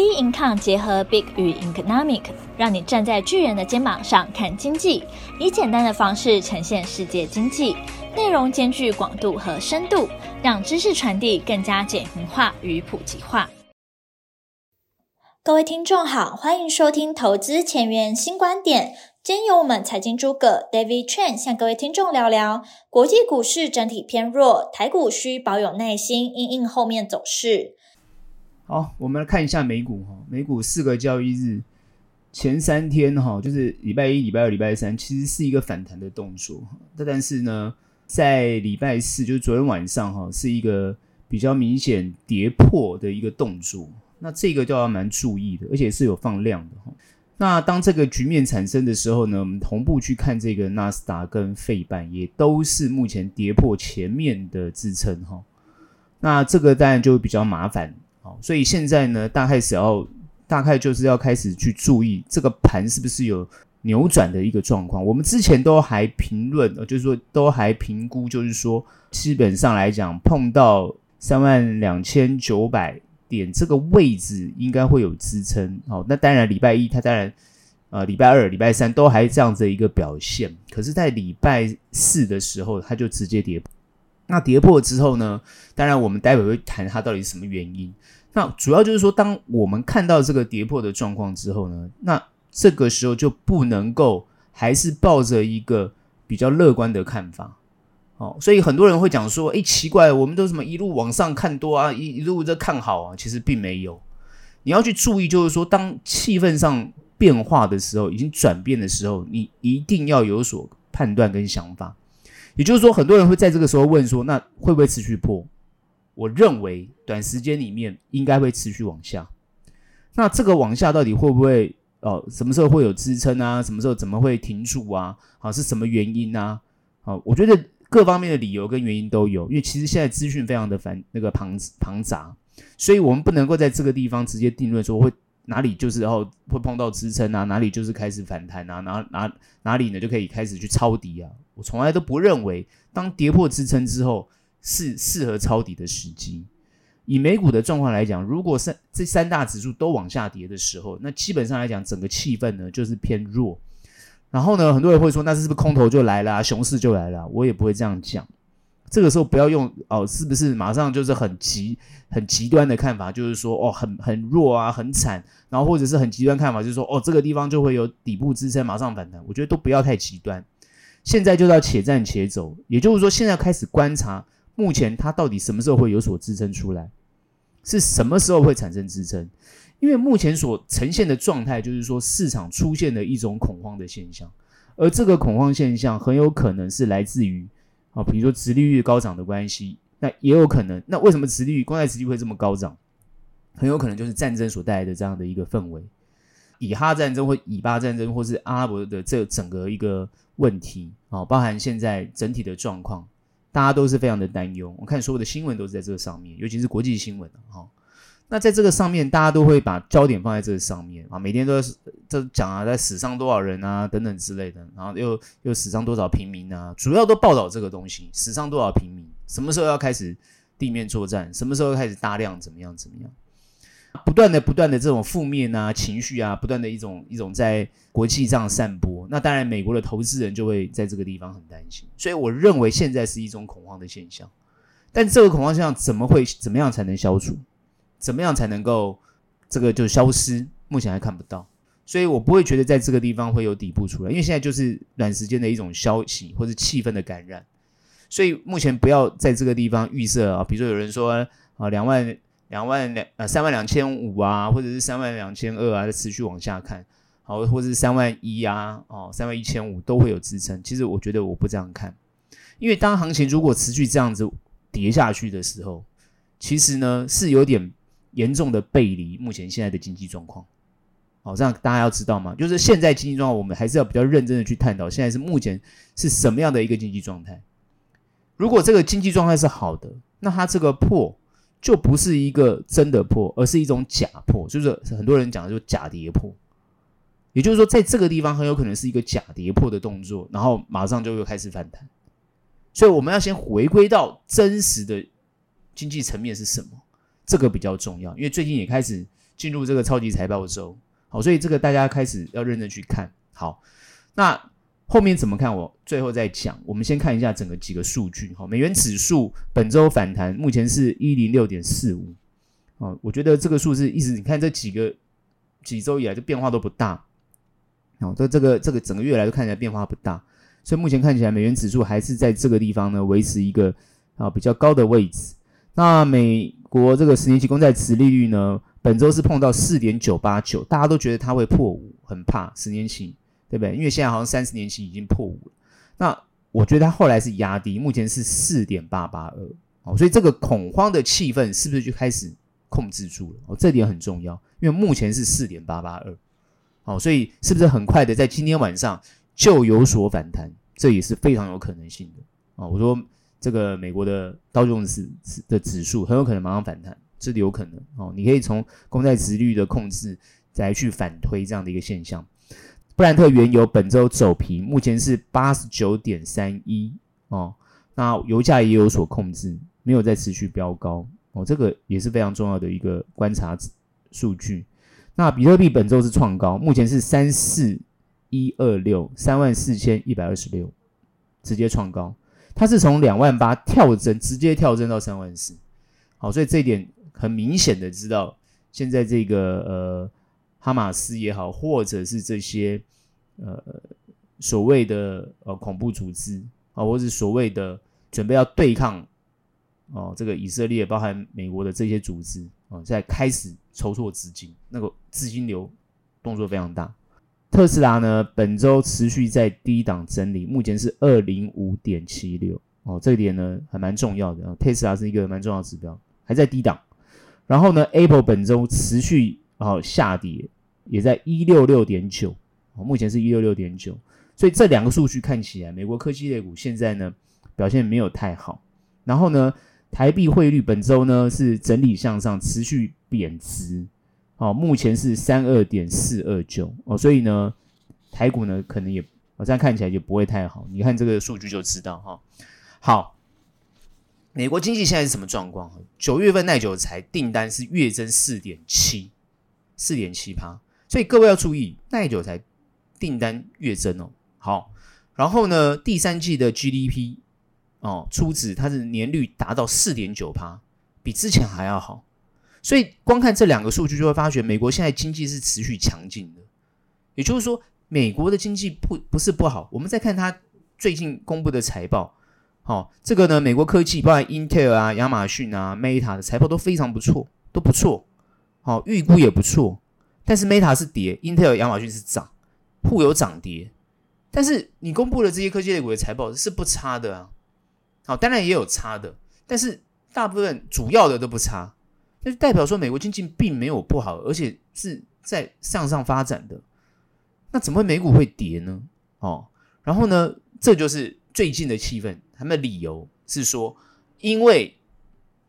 B Income 结合 Big 与 Economic，让你站在巨人的肩膀上看经济，以简单的方式呈现世界经济，内容兼具广度和深度，让知识传递更加简明化与普及化。各位听众好，欢迎收听投资前沿新观点。今天由我们财经诸葛 David Chen 向各位听众聊聊国际股市整体偏弱，台股需保有耐心，因应后面走势。好，我们来看一下美股哈，美股四个交易日前三天哈，就是礼拜一、礼拜二、礼拜三，其实是一个反弹的动作。但是呢，在礼拜四，就是昨天晚上哈，是一个比较明显跌破的一个动作。那这个就要蛮注意的，而且是有放量的哈。那当这个局面产生的时候呢，我们同步去看这个纳斯达跟费半，也都是目前跌破前面的支撑哈。那这个当然就比较麻烦。所以现在呢，大概是要大概就是要开始去注意这个盘是不是有扭转的一个状况。我们之前都还评论，就是说都还评估，就是说基本上来讲，碰到三万两千九百点这个位置应该会有支撑。好，那当然礼拜一它当然呃礼拜二、礼拜三都还这样子一个表现，可是，在礼拜四的时候，它就直接跌。那跌破之后呢，当然我们待会会谈它到底是什么原因。那主要就是说，当我们看到这个跌破的状况之后呢，那这个时候就不能够还是抱着一个比较乐观的看法。哦，所以很多人会讲说，诶，奇怪，我们都什么一路往上看多啊，一一路在看好啊，其实并没有。你要去注意，就是说，当气氛上变化的时候，已经转变的时候，你一定要有所判断跟想法。也就是说，很多人会在这个时候问说：“那会不会持续破？”我认为短时间里面应该会持续往下。那这个往下到底会不会？哦，什么时候会有支撑啊？什么时候怎么会停住啊？好，是什么原因啊？好，我觉得各方面的理由跟原因都有，因为其实现在资讯非常的繁那个庞庞杂，所以我们不能够在这个地方直接定论说会。哪里就是然后会碰到支撑啊？哪里就是开始反弹啊？哪哪哪里呢就可以开始去抄底啊？我从来都不认为当跌破支撑之后是适合抄底的时机。以美股的状况来讲，如果三这三大指数都往下跌的时候，那基本上来讲整个气氛呢就是偏弱。然后呢，很多人会说，那是不是空头就来了啊？熊市就来了？我也不会这样讲。这个时候不要用哦，是不是马上就是很极很极端的看法，就是说哦，很很弱啊，很惨，然后或者是很极端看法，就是说哦，这个地方就会有底部支撑，马上反弹。我觉得都不要太极端，现在就要且战且走，也就是说，现在开始观察目前它到底什么时候会有所支撑出来，是什么时候会产生支撑？因为目前所呈现的状态就是说市场出现了一种恐慌的现象，而这个恐慌现象很有可能是来自于。啊，比如说殖利率高涨的关系，那也有可能。那为什么殖利率、公债殖利率会这么高涨？很有可能就是战争所带来的这样的一个氛围，以哈战争或以巴战争，或是阿拉伯的这整个一个问题啊，包含现在整体的状况，大家都是非常的担忧。我看所有的新闻都是在这个上面，尤其是国际新闻哈。那在这个上面，大家都会把焦点放在这个上面啊，每天都在这讲啊，在死伤多少人啊，等等之类的，然后又又死伤多少平民啊，主要都报道这个东西，死伤多少平民，什么时候要开始地面作战，什么时候开始大量怎么样怎么样，不断的不断的这种负面啊情绪啊，不断的一种一种在国际上散播，那当然美国的投资人就会在这个地方很担心，所以我认为现在是一种恐慌的现象，但这个恐慌现象怎么会怎么样才能消除？怎么样才能够这个就消失？目前还看不到，所以我不会觉得在这个地方会有底部出来，因为现在就是短时间的一种消息或者气氛的感染，所以目前不要在这个地方预设啊，比如说有人说啊两万两万两呃三万两千五啊，或者是三万两千二啊，再持续往下看，好，或者是三万一啊，哦三万一千五都会有支撑。其实我觉得我不这样看，因为当行情如果持续这样子跌下去的时候，其实呢是有点。严重的背离目前现在的经济状况，好，这样大家要知道吗？就是现在经济状况，我们还是要比较认真的去探讨，现在是目前是什么样的一个经济状态。如果这个经济状态是好的，那它这个破就不是一个真的破，而是一种假破，就是很多人讲的就是假跌破。也就是说，在这个地方很有可能是一个假跌破的动作，然后马上就又开始反弹。所以我们要先回归到真实的经济层面是什么？这个比较重要，因为最近也开始进入这个超级财报周。好，所以这个大家开始要认真去看。好，那后面怎么看？我最后再讲。我们先看一下整个几个数据。哈，美元指数本周反弹，目前是一零六点四五。哦，我觉得这个数字一直你看这几个几周以来，就变化都不大。哦，这这个这个整个月来都看起来变化不大，所以目前看起来美元指数还是在这个地方呢，维持一个啊比较高的位置。那美国这个十年期公债殖利率呢？本周是碰到四点九八九，大家都觉得它会破五，很怕十年期，对不对？因为现在好像三十年期已经破五了。那我觉得它后来是压低，目前是四点八八二。哦，所以这个恐慌的气氛是不是就开始控制住了？哦，这点很重要，因为目前是四点八八二。哦，所以是不是很快的在今天晚上就有所反弹？这也是非常有可能性的。哦，我说这个美国的道琼斯的指数很有可能马上反弹。这里有可能哦，你可以从公债殖率的控制再去反推这样的一个现象。布兰特原油本周走平，目前是八十九点三一哦。那油价也有所控制，没有再持续飙高哦。这个也是非常重要的一个观察数据。那比特币本周是创高，目前是三四一二六三万四千一百二十六，直接创高。它是从两万八跳增，直接跳增到三万四。好，所以这一点。很明显的知道，现在这个呃哈马斯也好，或者是这些呃所谓的呃恐怖组织啊，或者是所谓的准备要对抗哦这个以色列，包含美国的这些组织啊，在开始筹措资金，那个资金流动作非常大。特斯拉呢，本周持续在低档整理，目前是二零五点七六哦，这一点呢还蛮重要的啊。特斯拉是一个蛮重要指标，还在低档。然后呢，Apple 本周持续哦下跌，也在一六六点九，目前是一六六点九，所以这两个数据看起来，美国科技类股现在呢表现没有太好。然后呢，台币汇率本周呢是整理向上，持续贬值，哦，目前是三二点四二九哦，所以呢，台股呢可能也我这样看起来也不会太好。你看这个数据就知道哈、哦。好。美国经济现在是什么状况？九月份耐久才订单是月增四点七，四点七趴，所以各位要注意耐久才订单月增哦。好，然后呢，第三季的 GDP 哦，初值它是年率达到四点九趴，比之前还要好。所以光看这两个数据就会发觉，美国现在经济是持续强劲的。也就是说，美国的经济不不是不好。我们再看它最近公布的财报。好、哦，这个呢，美国科技包括 Intel 啊、亚马逊啊、Meta 的财报都非常不错，都不错。好、哦，预估也不错。但是 Meta 是跌，Intel、亚马逊是涨，互有涨跌。但是你公布的这些科技类股的财报是不差的啊。好、哦，当然也有差的，但是大部分主要的都不差，那就代表说美国经济并没有不好，而且是在向上发展的。那怎么会美股会跌呢？哦，然后呢，这就是最近的气氛。他们的理由是说，因为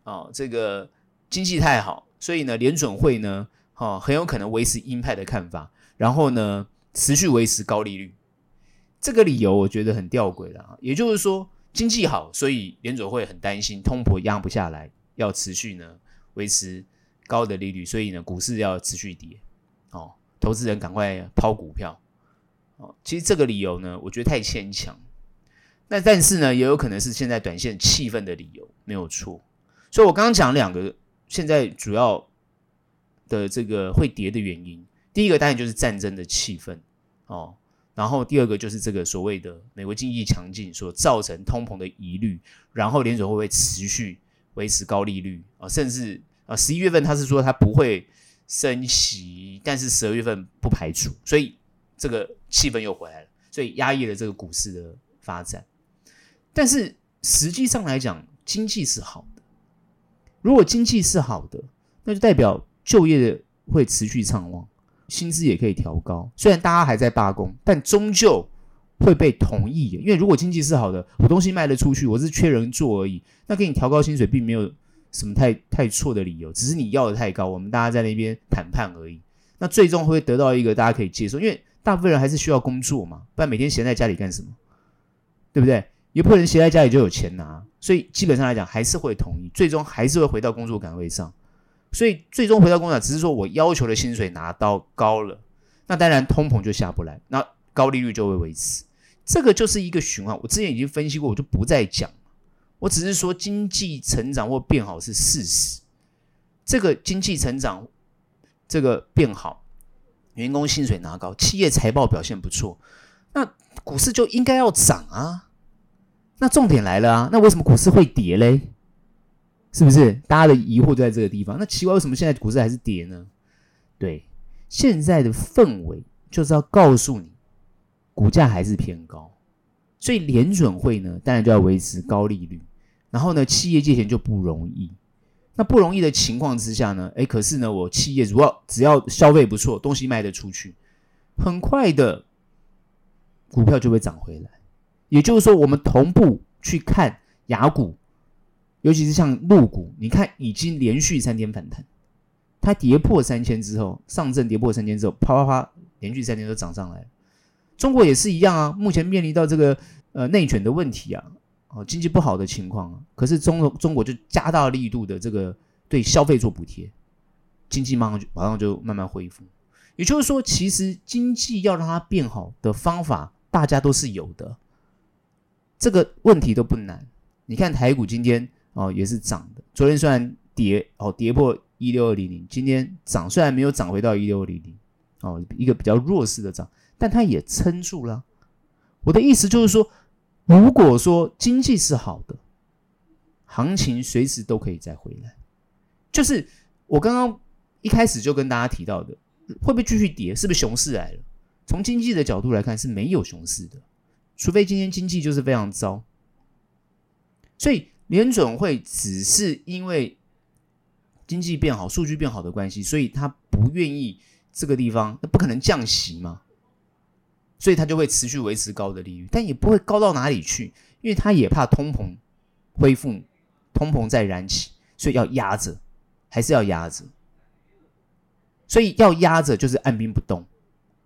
哦，这个经济太好，所以呢，联准会呢，哦，很有可能维持鹰派的看法，然后呢，持续维持高利率。这个理由我觉得很吊诡的啊。也就是说，经济好，所以联准会很担心通膨压不下来，要持续呢维持高的利率，所以呢，股市要持续跌。哦，投资人赶快抛股票。哦，其实这个理由呢，我觉得太牵强。那但是呢，也有可能是现在短线气氛的理由，没有错。所以我刚刚讲两个现在主要的这个会跌的原因，第一个当然就是战争的气氛哦，然后第二个就是这个所谓的美国经济强劲所造成通膨的疑虑，然后联准会不会持续维持高利率啊？甚至啊，十一月份他是说他不会升息，但是十二月份不排除，所以这个气氛又回来了，所以压抑了这个股市的发展。但是实际上来讲，经济是好。如果经济是好的，那就代表就业会持续畅旺，薪资也可以调高。虽然大家还在罢工，但终究会被同意。因为如果经济是好的，我东西卖得出去，我是缺人做而已，那给你调高薪水，并没有什么太太错的理由，只是你要的太高，我们大家在那边谈判而已。那最终会得到一个大家可以接受，因为大部分人还是需要工作嘛，不然每天闲在家里干什么？对不对？也不可能闲在家里就有钱拿，所以基本上来讲还是会同意，最终还是会回到工作岗位上。所以最终回到工厂，只是说我要求的薪水拿到高了，那当然通膨就下不来，那高利率就会维持。这个就是一个循环。我之前已经分析过，我就不再讲。我只是说经济成长或变好是事实。这个经济成长，这个变好，员工薪水拿高，企业财报表现不错，那股市就应该要涨啊。那重点来了啊，那为什么股市会跌嘞？是不是？大家的疑惑就在这个地方。那奇怪，为什么现在股市还是跌呢？对，现在的氛围就是要告诉你，股价还是偏高，所以联准会呢，当然就要维持高利率。然后呢，企业借钱就不容易。那不容易的情况之下呢，诶，可是呢，我企业如果只要消费不错，东西卖得出去，很快的股票就会涨回来。也就是说，我们同步去看雅股。尤其是像陆股，你看已经连续三天反弹，它跌破三千之后，上证跌破三千之后，啪啪啪，连续三天都涨上来。中国也是一样啊，目前面临到这个呃内卷的问题啊，哦经济不好的情况啊，可是中中国就加大力度的这个对消费做补贴，经济马上就马上就慢慢恢复。也就是说，其实经济要让它变好的方法，大家都是有的，这个问题都不难。你看台股今天。哦，也是涨的。昨天虽然跌，哦跌破一六二零零，今天涨，虽然没有涨回到一六二零零，哦一个比较弱势的涨，但它也撑住了。我的意思就是说，如果说经济是好的，行情随时都可以再回来。就是我刚刚一开始就跟大家提到的，会不会继续跌？是不是熊市来了？从经济的角度来看，是没有熊市的，除非今天经济就是非常糟。所以。联准会只是因为经济变好、数据变好的关系，所以他不愿意这个地方，那不可能降息嘛，所以他就会持续维持高的利率，但也不会高到哪里去，因为他也怕通膨恢复，通膨再燃起，所以要压着，还是要压着，所以要压着就是按兵不动，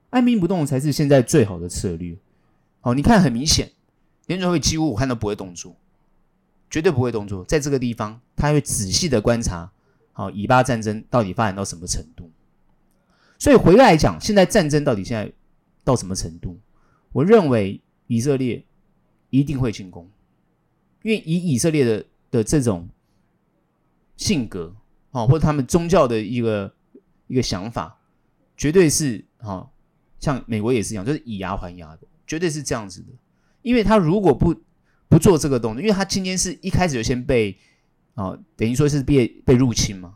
按兵不动才是现在最好的策略。哦，你看很明显，联准会几乎我看都不会动作。绝对不会动作，在这个地方，他会仔细的观察，好，以巴战争到底发展到什么程度。所以回来讲，现在战争到底现在到什么程度？我认为以色列一定会进攻，因为以以色列的的这种性格，啊，或者他们宗教的一个一个想法，绝对是啊，像美国也是一样，就是以牙还牙的，绝对是这样子的。因为他如果不不做这个动作，因为他今天是一开始就先被，哦，等于说是被被入侵嘛，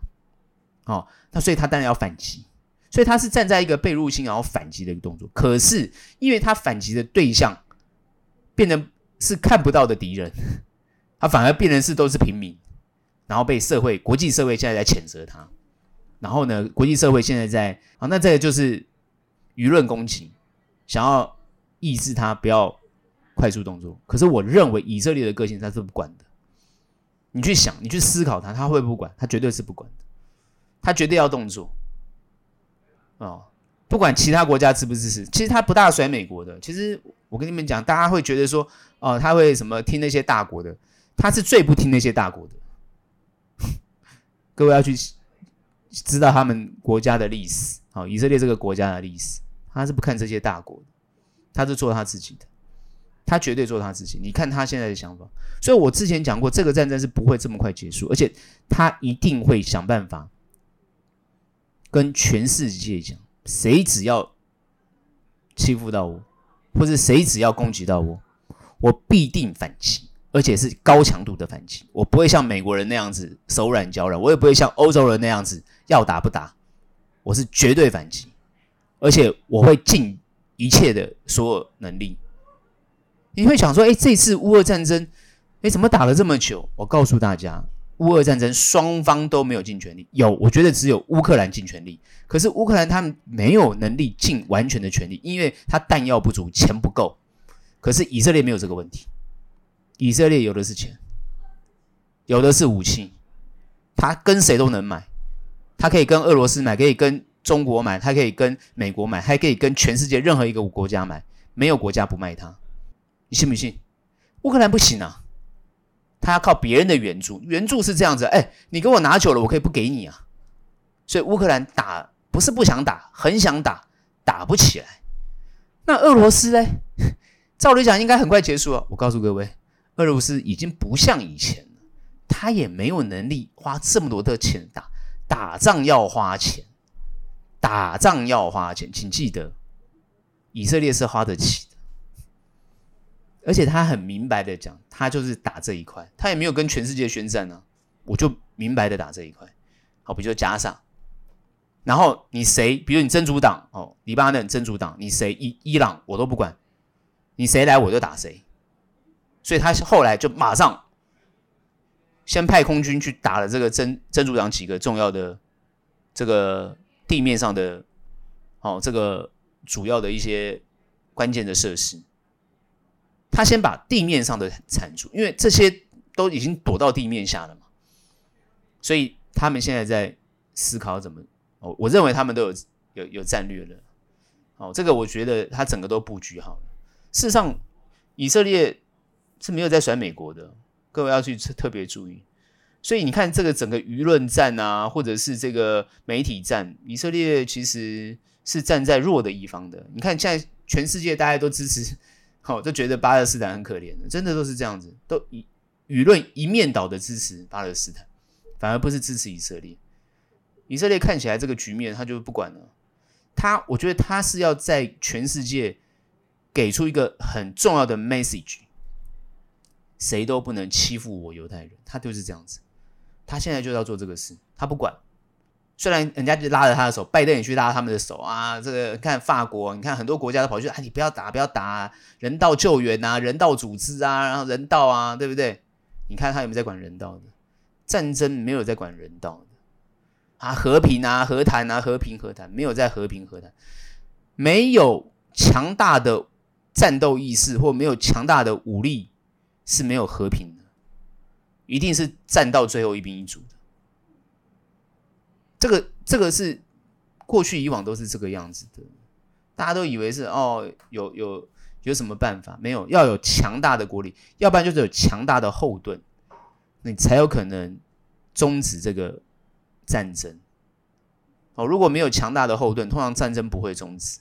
哦，那所以他当然要反击，所以他是站在一个被入侵然后反击的一个动作。可是因为他反击的对象变得是看不到的敌人，他反而变成是都是平民，然后被社会国际社会现在在谴责他，然后呢，国际社会现在在啊，那这个就是舆论攻击，想要抑制他不要。快速动作，可是我认为以色列的个性他是不管的。你去想，你去思考他，他会不管？他绝对是不管的，他绝对要动作。哦，不管其他国家支不支持，其实他不大甩美国的。其实我跟你们讲，大家会觉得说，哦，他会什么听那些大国的？他是最不听那些大国的。各位要去知道他们国家的历史，好，以色列这个国家的历史，他是不看这些大国的，他是做他自己的。他绝对做他自己，你看他现在的想法。所以我之前讲过，这个战争是不会这么快结束，而且他一定会想办法跟全世界讲，谁只要欺负到我，或者谁只要攻击到我，我必定反击，而且是高强度的反击。我不会像美国人那样子手软脚软，我也不会像欧洲人那样子要打不打，我是绝对反击，而且我会尽一切的所有能力。你会想说，哎，这次乌俄战争，哎，怎么打了这么久？我告诉大家，乌俄战争双方都没有尽全力，有，我觉得只有乌克兰尽全力。可是乌克兰他们没有能力尽完全的全力，因为他弹药不足，钱不够。可是以色列没有这个问题，以色列有的是钱，有的是武器，他跟谁都能买，他可以跟俄罗斯买，可以跟中国买，他可以跟美国买，还可以跟全世界任何一个国家买，没有国家不卖他。你信不信？乌克兰不行啊，他要靠别人的援助。援助是这样子，哎，你给我拿久了，我可以不给你啊。所以乌克兰打不是不想打，很想打，打不起来。那俄罗斯呢？照理讲应该很快结束了。我告诉各位，俄罗斯已经不像以前了，他也没有能力花这么多的钱打。打仗要花钱，打仗要花钱，请记得，以色列是花得起的。而且他很明白的讲，他就是打这一块，他也没有跟全世界宣战呢、啊。我就明白的打这一块，好，比如说加沙，然后你谁，比如你真主党哦，黎巴嫩真主党，你谁伊伊朗我都不管。你谁来我就打谁，所以他后来就马上先派空军去打了这个真真主党几个重要的这个地面上的哦，这个主要的一些关键的设施，他先把地面上的铲除，因为这些都已经躲到地面下了嘛，所以他们现在在思考怎么哦，我认为他们都有有有战略了，哦，这个我觉得他整个都布局好了。事实上，以色列是没有在甩美国的，各位要去特别注意。所以你看，这个整个舆论战啊，或者是这个媒体战，以色列其实是站在弱的一方的。你看，现在全世界大家都支持，好、哦，都觉得巴勒斯坦很可怜的，真的都是这样子，都舆舆论一面倒的支持巴勒斯坦，反而不是支持以色列。以色列看起来这个局面，他就不管了。他，我觉得他是要在全世界。给出一个很重要的 message，谁都不能欺负我犹太人，他就是这样子。他现在就要做这个事，他不管。虽然人家就拉着他的手，拜登也去拉他们的手啊。这个看法国，你看很多国家都跑去，哎，你不要打，不要打，人道救援啊，人道组织啊，然后人道啊，对不对？你看他有没有在管人道的？战争没有在管人道的啊，和平啊，和谈啊，和平和谈没有在和平和谈，没有强大的。战斗意识或没有强大的武力是没有和平的，一定是战到最后一兵一卒的。这个这个是过去以往都是这个样子的，大家都以为是哦，有有有什么办法？没有，要有强大的国力，要不然就是有强大的后盾，你才有可能终止这个战争。哦，如果没有强大的后盾，通常战争不会终止。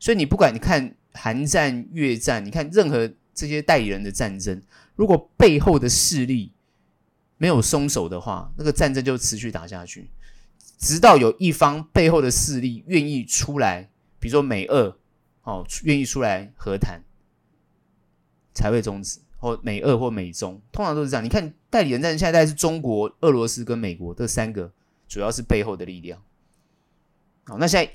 所以你不管你看。韩战、越战，你看任何这些代理人的战争，如果背后的势力没有松手的话，那个战争就持续打下去，直到有一方背后的势力愿意出来，比如说美俄，哦，愿意出来和谈，才会终止。或美俄或美中，通常都是这样。你看代理人战争，现在是中国、俄罗斯跟美国这三个，主要是背后的力量。好，那现在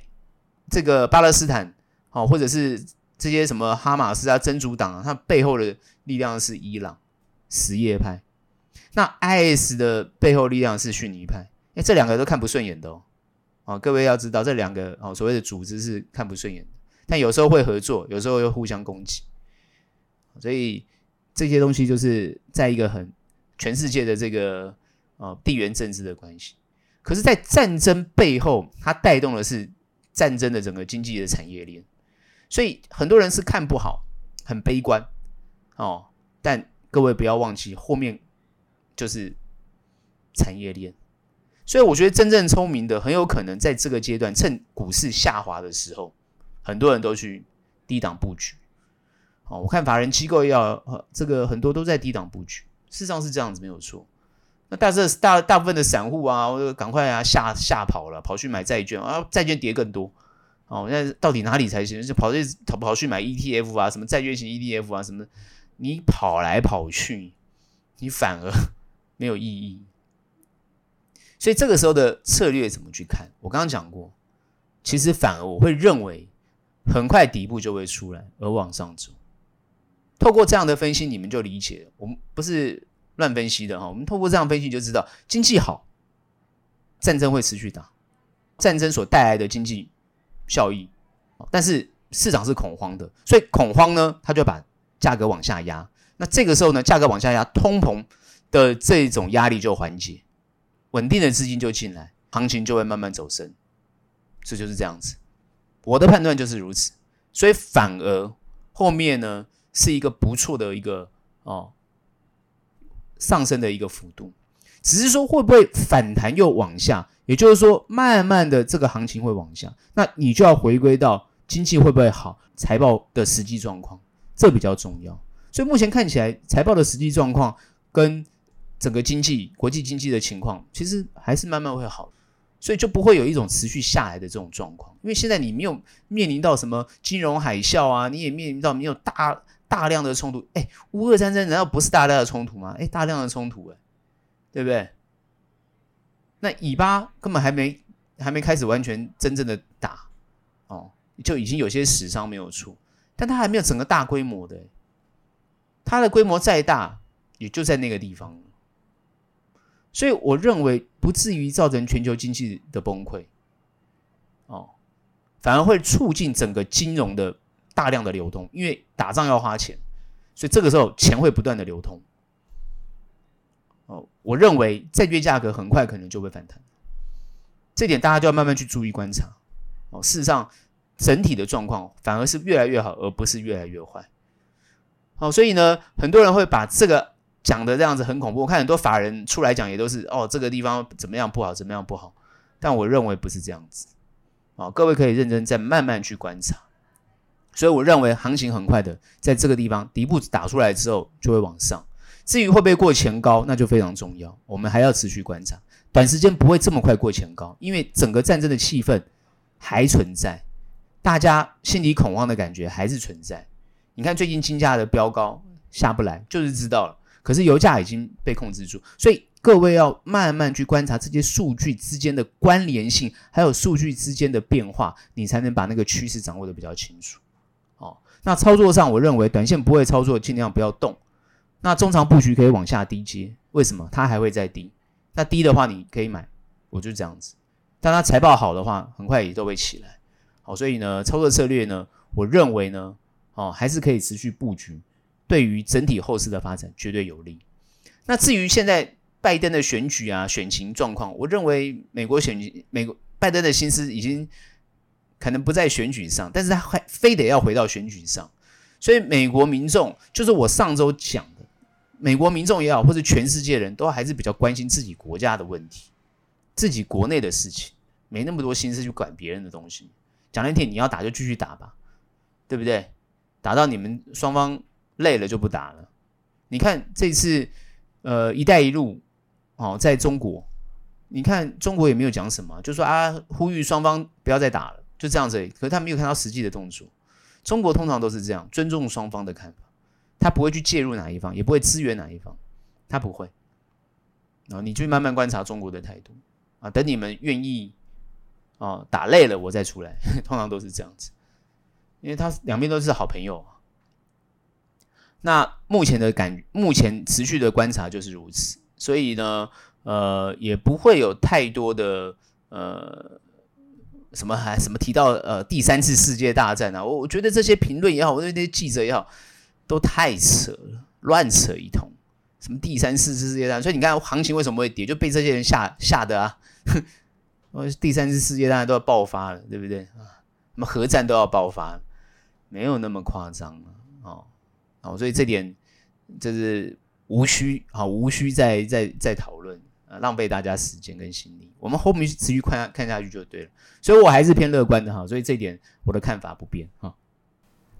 这个巴勒斯坦，好，或者是。这些什么哈马斯啊、真主党啊，它背后的力量是伊朗什叶派。那 IS 的背后力量是逊尼派。哎，这两个都看不顺眼的哦。哦，各位要知道，这两个哦所谓的组织是看不顺眼的，但有时候会合作，有时候又互相攻击。所以这些东西就是在一个很全世界的这个呃地缘政治的关系。可是，在战争背后，它带动的是战争的整个经济的产业链。所以很多人是看不好，很悲观哦。但各位不要忘记，后面就是产业链。所以我觉得真正聪明的，很有可能在这个阶段，趁股市下滑的时候，很多人都去低档布局。哦，我看法人机构要这个很多都在低档布局，事实上是这样子没有错。那大这大大部分的散户啊，我就赶快啊吓吓跑了，跑去买债券啊，债券跌更多。哦，那到底哪里才行？就跑去跑跑去买 ETF 啊，什么债券型 ETF 啊，什么？你跑来跑去，你反而没有意义。所以这个时候的策略怎么去看？我刚刚讲过，其实反而我会认为，很快底部就会出来，而往上走。透过这样的分析，你们就理解了，我们不是乱分析的哈。我们透过这样分析就知道，经济好，战争会持续打，战争所带来的经济。效益，但是市场是恐慌的，所以恐慌呢，它就把价格往下压。那这个时候呢，价格往下压，通膨的这种压力就缓解，稳定的资金就进来，行情就会慢慢走升。这就是这样子，我的判断就是如此。所以反而后面呢，是一个不错的一个哦上升的一个幅度，只是说会不会反弹又往下，也就是说，慢慢的这个行情会往下，那你就要回归到经济会不会好，财报的实际状况，这比较重要。所以目前看起来，财报的实际状况跟整个经济、国际经济的情况，其实还是慢慢会好，所以就不会有一种持续下来的这种状况。因为现在你没有面临到什么金融海啸啊，你也面临到没有大大量的冲突。哎，乌俄战争难道不是大量的冲突吗？哎，大量的冲突，哎，对不对？那以巴根本还没还没开始完全真正的打哦，就已经有些死伤没有出，但它还没有整个大规模的，它的规模再大也就在那个地方，所以我认为不至于造成全球经济的崩溃哦，反而会促进整个金融的大量的流通，因为打仗要花钱，所以这个时候钱会不断的流通。哦，我认为债券价格很快可能就会反弹，这点大家就要慢慢去注意观察。哦，事实上，整体的状况反而是越来越好，而不是越来越坏。好，所以呢，很多人会把这个讲的这样子很恐怖。我看很多法人出来讲也都是哦，这个地方怎么样不好，怎么样不好。但我认为不是这样子。哦，各位可以认真再慢慢去观察。所以我认为行情很快的，在这个地方底部打出来之后就会往上。至于会不会过前高，那就非常重要，我们还要持续观察。短时间不会这么快过前高，因为整个战争的气氛还存在，大家心里恐慌的感觉还是存在。你看最近金价的飙高下不来，就是知道了。可是油价已经被控制住，所以各位要慢慢去观察这些数据之间的关联性，还有数据之间的变化，你才能把那个趋势掌握得比较清楚。哦，那操作上，我认为短线不会操作，尽量不要动。那中长布局可以往下低接，为什么？它还会再低。那低的话，你可以买，我就这样子。但它财报好的话，很快也都会起来。好，所以呢，操作策略呢，我认为呢，哦，还是可以持续布局，对于整体后市的发展绝对有利。那至于现在拜登的选举啊，选情状况，我认为美国选，美国拜登的心思已经可能不在选举上，但是他还非得要回到选举上，所以美国民众就是我上周讲的。美国民众也好，或者全世界人都还是比较关心自己国家的问题，自己国内的事情，没那么多心思去管别人的东西。讲难听，你要打就继续打吧，对不对？打到你们双方累了就不打了。你看这次，呃，“一带一路”哦，在中国，你看中国也没有讲什么，就说啊，呼吁双方不要再打了，就这样子。可是他没有看到实际的动作。中国通常都是这样，尊重双方的看法。他不会去介入哪一方，也不会支援哪一方，他不会。啊，你去慢慢观察中国的态度啊，等你们愿意啊打累了，我再出来，通常都是这样子，因为他两边都是好朋友。那目前的感，目前持续的观察就是如此，所以呢，呃，也不会有太多的呃什么还什么提到呃第三次世界大战啊，我我觉得这些评论也好，我觉得那些记者也好。都太扯了，乱扯一通，什么第三次世界大战？所以你看行情为什么会跌，就被这些人吓吓的啊！哼，第三次世界大战都要爆发了，对不对啊？什么核战都要爆发，没有那么夸张啊！哦，所以这点就是无需啊，无需再再再讨论啊，浪费大家时间跟心力。我们后面持续看看下去就对了。所以我还是偏乐观的哈，所以这点我的看法不变哈。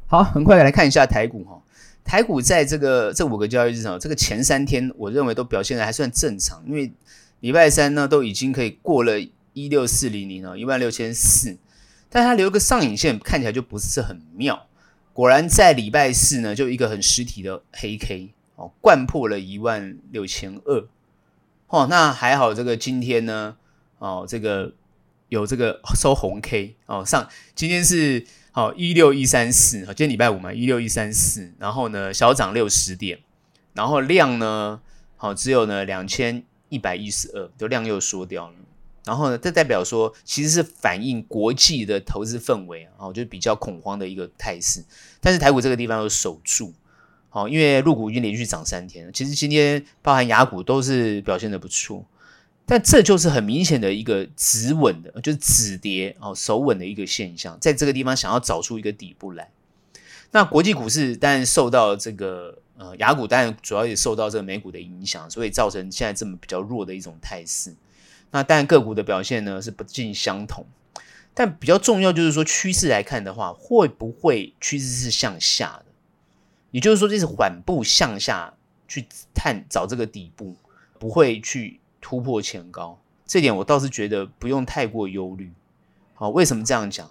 好，很快来看一下台股哈。台股在这个这五个交易日上，这个前三天我认为都表现的还算正常，因为礼拜三呢都已经可以过了一六四零零了，一万六千四，但它留个上影线，看起来就不是很妙。果然在礼拜四呢，就一个很实体的黑 K 哦，掼破了一万六千二哦，那还好，这个今天呢哦，这个有这个收红 K 哦，上今天是。好，一六一三四，今天礼拜五嘛，一六一三四，然后呢，小涨六十点，然后量呢，好，只有呢两千一百一十二，就量又缩掉了。然后呢，这代表说，其实是反映国际的投资氛围啊，就比较恐慌的一个态势。但是台股这个地方有守住，好，因为陆股已经连续涨三天了，其实今天包含雅股都是表现得不错。但这就是很明显的一个止稳的，就是止跌哦，守稳的一个现象，在这个地方想要找出一个底部来。那国际股市当然受到这个呃雅股，当然主要也受到这个美股的影响，所以造成现在这么比较弱的一种态势。那当然个股的表现呢是不尽相同，但比较重要就是说趋势来看的话，会不会趋势是向下的？也就是说这是缓步向下去探找这个底部，不会去突破前高。这点我倒是觉得不用太过忧虑。好，为什么这样讲？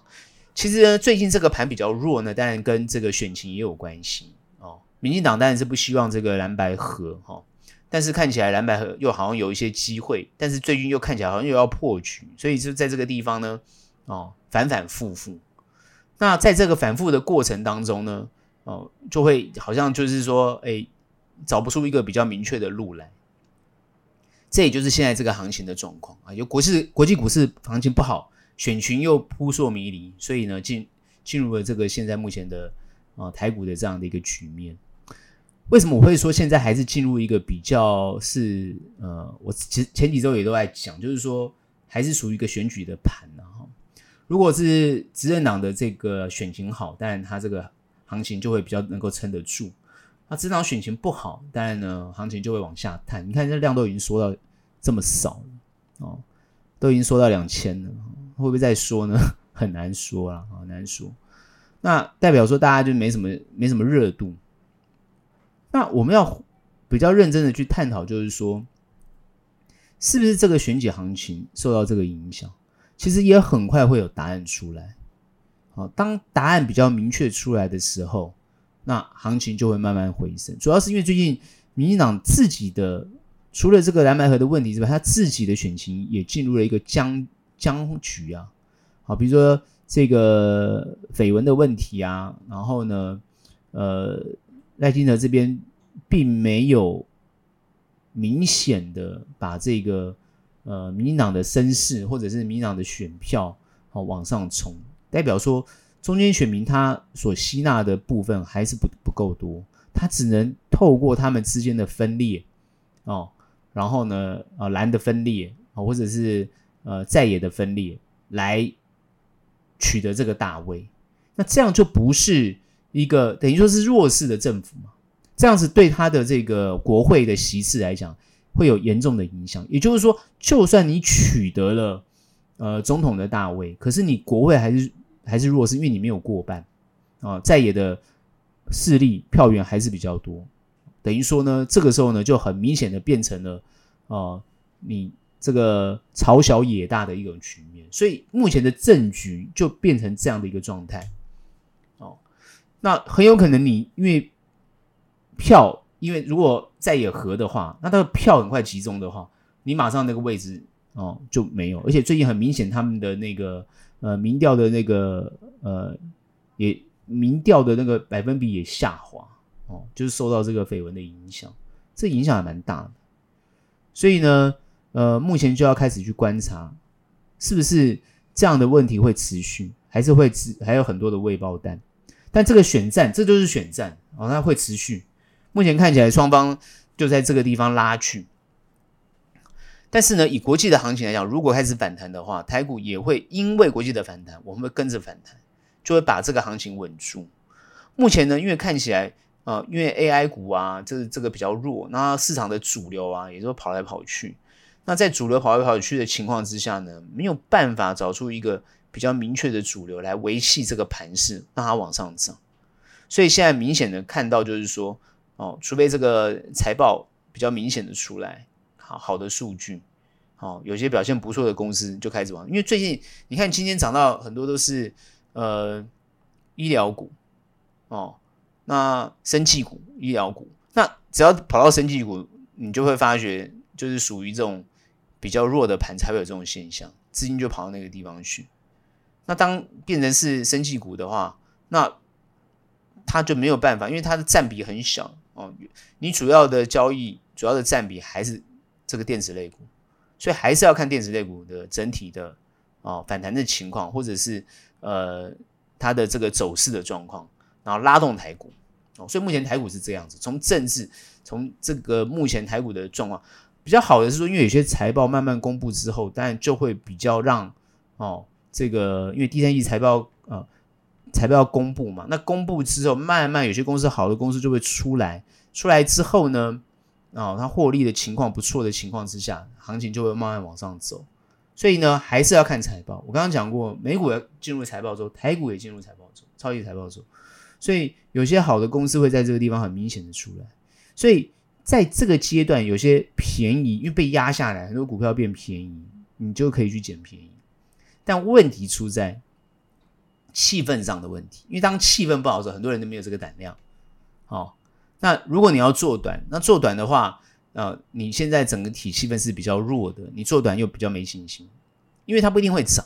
其实呢，最近这个盘比较弱呢，当然跟这个选情也有关系哦。民进党当然是不希望这个蓝白合哈、但是看起来蓝白合又好像有一些机会，但是最近又看起来好像又要破局，所以就在这个地方呢，哦，反反复复。那在这个反复的过程当中呢，哦，就会好像就是说，哎，找不出一个比较明确的路来。这也就是现在这个行情的状况啊，就国际国际股市行情不好。选群又扑朔迷离，所以呢，进进入了这个现在目前的啊台股的这样的一个局面。为什么我会说现在还是进入一个比较是呃，我其实前几周也都在讲，就是说还是属于一个选举的盘呢哈。如果是执政党的这个选情好，当然它这个行情就会比较能够撑得住。那执政党选情不好，当然呢行情就会往下探。你看这量都已经缩到这么少了哦，都已经缩到两千了。会不会再说呢？很难说啊，很难说。那代表说大家就没什么没什么热度。那我们要比较认真的去探讨，就是说，是不是这个选举行情受到这个影响？其实也很快会有答案出来。好，当答案比较明确出来的时候，那行情就会慢慢回升。主要是因为最近民进党自己的除了这个蓝白河的问题之外，他自己的选情也进入了一个僵。僵局啊，好，比如说这个绯闻的问题啊，然后呢，呃，赖清德这边并没有明显的把这个呃民进党的声势或者是民进党的选票好往上冲，代表说中间选民他所吸纳的部分还是不不够多，他只能透过他们之间的分裂哦，然后呢，呃，蓝的分裂啊，或者是。呃，在野的分裂来取得这个大位，那这样就不是一个等于说是弱势的政府嘛？这样子对他的这个国会的席次来讲会有严重的影响。也就是说，就算你取得了呃总统的大位，可是你国会还是还是弱势，因为你没有过半啊，在野的势力票源还是比较多。等于说呢，这个时候呢就很明显的变成了呃你。这个朝小野大的一种局面，所以目前的政局就变成这样的一个状态。那很有可能你因为票，因为如果再也合的话，那他的票很快集中的话，你马上那个位置哦就没有。而且最近很明显，他们的那个呃民调的那个呃也民调的那个百分比也下滑哦，就是受到这个绯闻的影响，这影响还蛮大的。所以呢。呃，目前就要开始去观察，是不是这样的问题会持续，还是会持还有很多的未爆弹？但这个选战，这就是选战哦，它会持续。目前看起来双方就在这个地方拉锯。但是呢，以国际的行情来讲，如果开始反弹的话，台股也会因为国际的反弹，我们会跟着反弹，就会把这个行情稳住。目前呢，因为看起来啊、呃，因为 AI 股啊，这这个比较弱，那市场的主流啊，也都跑来跑去。那在主流跑来跑去的情况之下呢，没有办法找出一个比较明确的主流来维系这个盘势，让它往上涨。所以现在明显的看到就是说，哦，除非这个财报比较明显的出来，好好的数据，哦，有些表现不错的公司就开始往。因为最近你看今天涨到很多都是呃医疗股，哦，那生技股、医疗股，那只要跑到生技股，你就会发觉就是属于这种。比较弱的盘才会有这种现象，资金就跑到那个地方去。那当变成是生技股的话，那它就没有办法，因为它的占比很小哦。你主要的交易、主要的占比还是这个电子类股，所以还是要看电子类股的整体的哦反弹的情况，或者是呃它的这个走势的状况，然后拉动台股哦。所以目前台股是这样子，从政治，从这个目前台股的状况。比较好的是说，因为有些财报慢慢公布之后，当然就会比较让哦，这个因为第三季财报呃财报要公布嘛，那公布之后，慢慢有些公司好的公司就会出来，出来之后呢，啊，它获利的情况不错的情况之下，行情就会慢慢往上走。所以呢，还是要看财报。我刚刚讲过，美股要进入财报周，台股也进入财报周，超级财报周。所以有些好的公司会在这个地方很明显的出来。所以在这个阶段，有些便宜，因为被压下来，很多股票变便宜，你就可以去捡便宜。但问题出在气氛上的问题，因为当气氛不好的时候，很多人都没有这个胆量。哦，那如果你要做短，那做短的话。呃，你现在整个体气氛是比较弱的，你做短又比较没信心，因为它不一定会涨，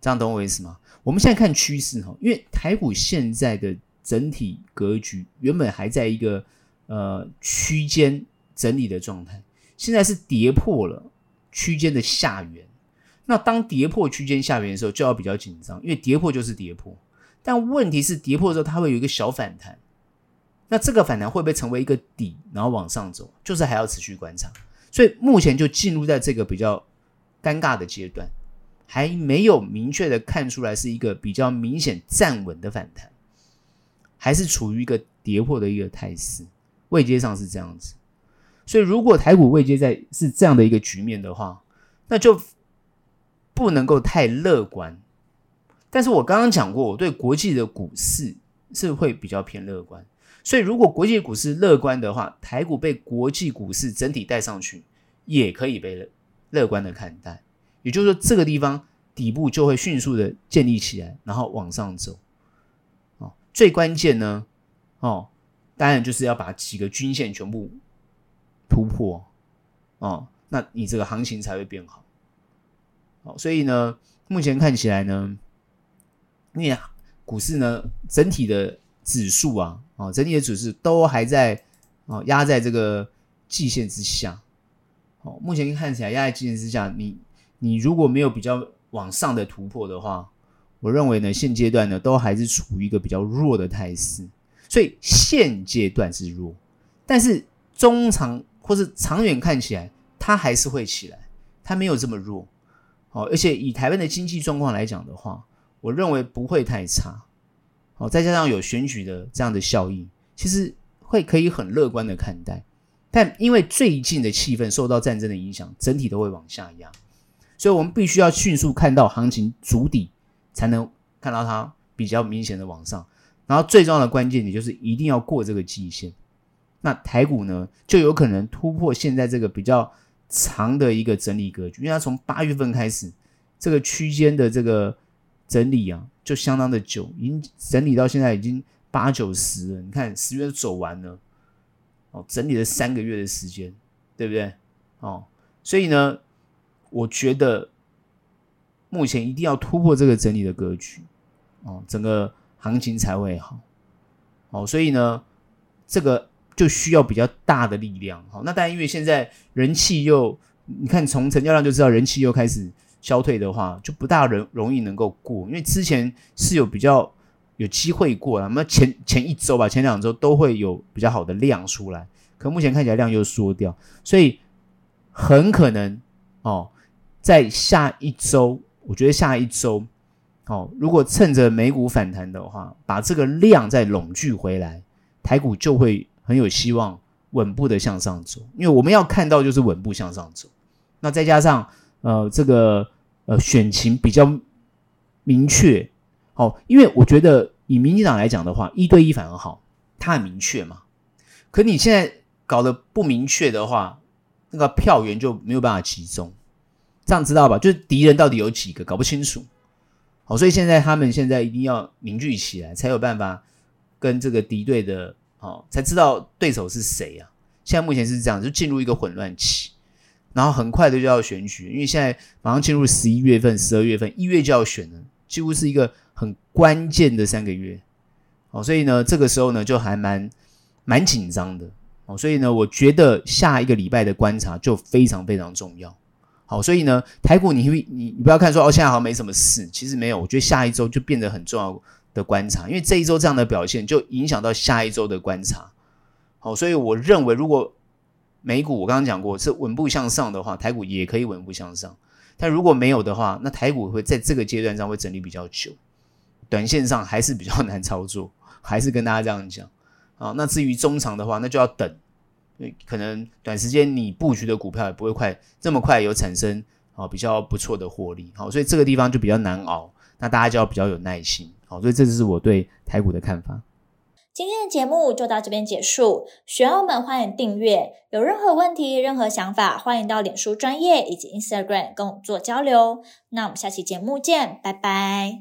这样懂我意思吗？我们现在看趋势哈，因为台股现在的整体格局原本还在一个呃区间整理的状态，现在是跌破了区间的下缘，那当跌破区间下缘的时候，就要比较紧张，因为跌破就是跌破，但问题是跌破之后它会有一个小反弹。那这个反弹会不会成为一个底，然后往上走，就是还要持续观察。所以目前就进入在这个比较尴尬的阶段，还没有明确的看出来是一个比较明显站稳的反弹，还是处于一个跌破的一个态势，位阶上是这样子。所以如果台股位阶在是这样的一个局面的话，那就不能够太乐观。但是我刚刚讲过，我对国际的股市是会比较偏乐观。所以，如果国际股市乐观的话，台股被国际股市整体带上去，也可以被乐观的看待。也就是说，这个地方底部就会迅速的建立起来，然后往上走。哦，最关键呢，哦，当然就是要把几个均线全部突破。哦，那你这个行情才会变好。哦，所以呢，目前看起来呢，你股市呢整体的指数啊。哦，整体的指数都还在哦，压在这个季线之下。哦，目前看起来压在季线之下，你你如果没有比较往上的突破的话，我认为呢，现阶段呢都还是处于一个比较弱的态势。所以现阶段是弱，但是中长或是长远看起来，它还是会起来，它没有这么弱。哦，而且以台湾的经济状况来讲的话，我认为不会太差。哦，再加上有选举的这样的效应，其实会可以很乐观的看待。但因为最近的气氛受到战争的影响，整体都会往下压，所以我们必须要迅速看到行情足底，才能看到它比较明显的往上。然后最重要的关键点就是一定要过这个季线。那台股呢，就有可能突破现在这个比较长的一个整理格局，因为它从八月份开始这个区间的这个整理啊。就相当的久，已经整理到现在已经八九十了。你看十月都走完了，哦，整理了三个月的时间，对不对？哦，所以呢，我觉得目前一定要突破这个整理的格局，哦，整个行情才会好。哦，所以呢，这个就需要比较大的力量。好，那但，因为现在人气又，你看从成交量就知道人气又开始。消退的话，就不大容容易能够过，因为之前是有比较有机会过了，那么前前一周吧，前两周都会有比较好的量出来，可目前看起来量又缩掉，所以很可能哦，在下一周，我觉得下一周哦，如果趁着美股反弹的话，把这个量再拢聚回来，台股就会很有希望稳步的向上走，因为我们要看到就是稳步向上走，那再加上。呃，这个呃选情比较明确，哦，因为我觉得以民进党来讲的话，一对一反而好，它很明确嘛。可你现在搞得不明确的话，那个票源就没有办法集中，这样知道吧？就是敌人到底有几个，搞不清楚。好，所以现在他们现在一定要凝聚起来，才有办法跟这个敌对的，哦，才知道对手是谁啊。现在目前是这样，就进入一个混乱期。然后很快的就要选举，因为现在马上进入十一月份、十二月份，一月就要选了，几乎是一个很关键的三个月，哦，所以呢，这个时候呢就还蛮蛮紧张的，哦，所以呢，我觉得下一个礼拜的观察就非常非常重要，好，所以呢，台股你你你不要看说哦，现在好像没什么事，其实没有，我觉得下一周就变得很重要的观察，因为这一周这样的表现就影响到下一周的观察，好，所以我认为如果美股我刚刚讲过是稳步向上的话，台股也可以稳步向上。但如果没有的话，那台股会在这个阶段上会整理比较久，短线上还是比较 难操作。还是跟大家这样讲啊。那至于中长的话，那就要等，可能短时间你布局的股票也不会快这么快有产生好比较不错的获利，好，所以这个地方就比较难熬，那大家就要比较有耐心，好，所以这就是我对台股的看法。今天的节目就到这边结束，学友们欢迎订阅，有任何问题、任何想法，欢迎到脸书专业以及 Instagram 跟我做交流。那我们下期节目见，拜拜。